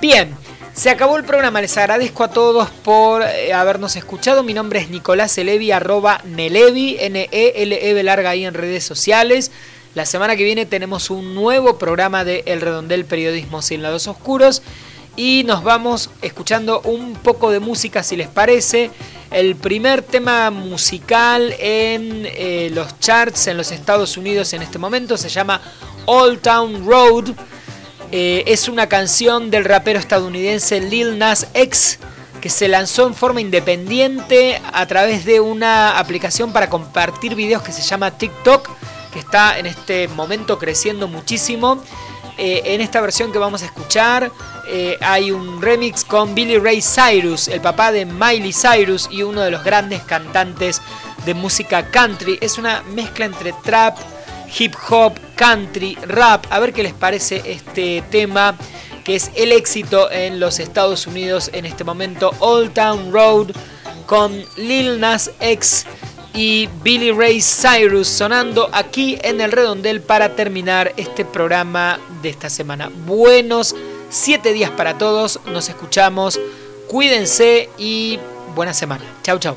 Bien, se acabó el programa, les agradezco a todos por eh, habernos escuchado. Mi nombre es Nicolás Elevi, arroba Nelevi, N-E-L-E larga ahí en redes sociales. La semana que viene tenemos un nuevo programa de El Redondel Periodismo Sin Lados Oscuros. Y nos vamos escuchando un poco de música si les parece. El primer tema musical en eh, los charts en los Estados Unidos en este momento se llama Old Town Road eh, es una canción del rapero estadounidense Lil Nas X que se lanzó en forma independiente a través de una aplicación para compartir videos que se llama TikTok, que está en este momento creciendo muchísimo. Eh, en esta versión que vamos a escuchar eh, hay un remix con Billy Ray Cyrus, el papá de Miley Cyrus y uno de los grandes cantantes de música country. Es una mezcla entre trap, hip hop, country, rap. A ver qué les parece este tema que es el éxito en los Estados Unidos en este momento. Old Town Road con Lil Nas X y Billy Ray Cyrus sonando aquí en el redondel para terminar este programa de esta semana. Buenos siete días para todos. Nos escuchamos. Cuídense y buena semana. Chau, chau.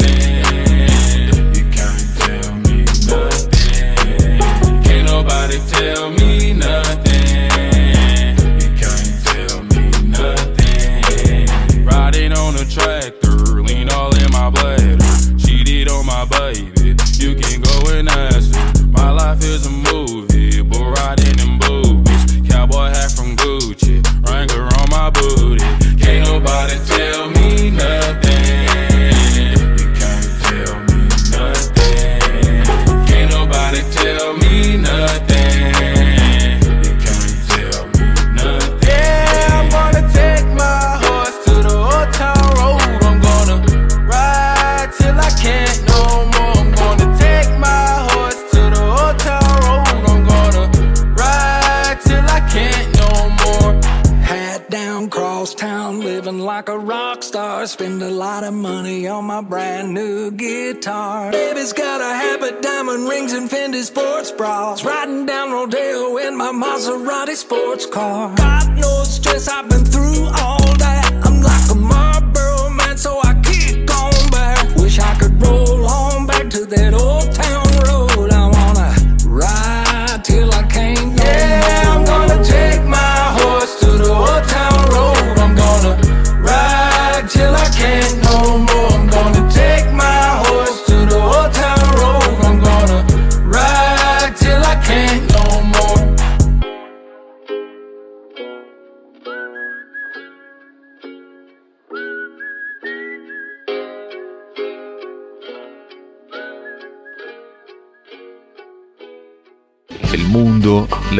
Nobody tell me nothing. You can't tell me nothing. Riding on a tractor, lean all in my bladder. Sports car.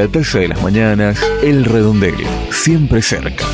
La taza de las mañanas, el redondel, siempre cerca.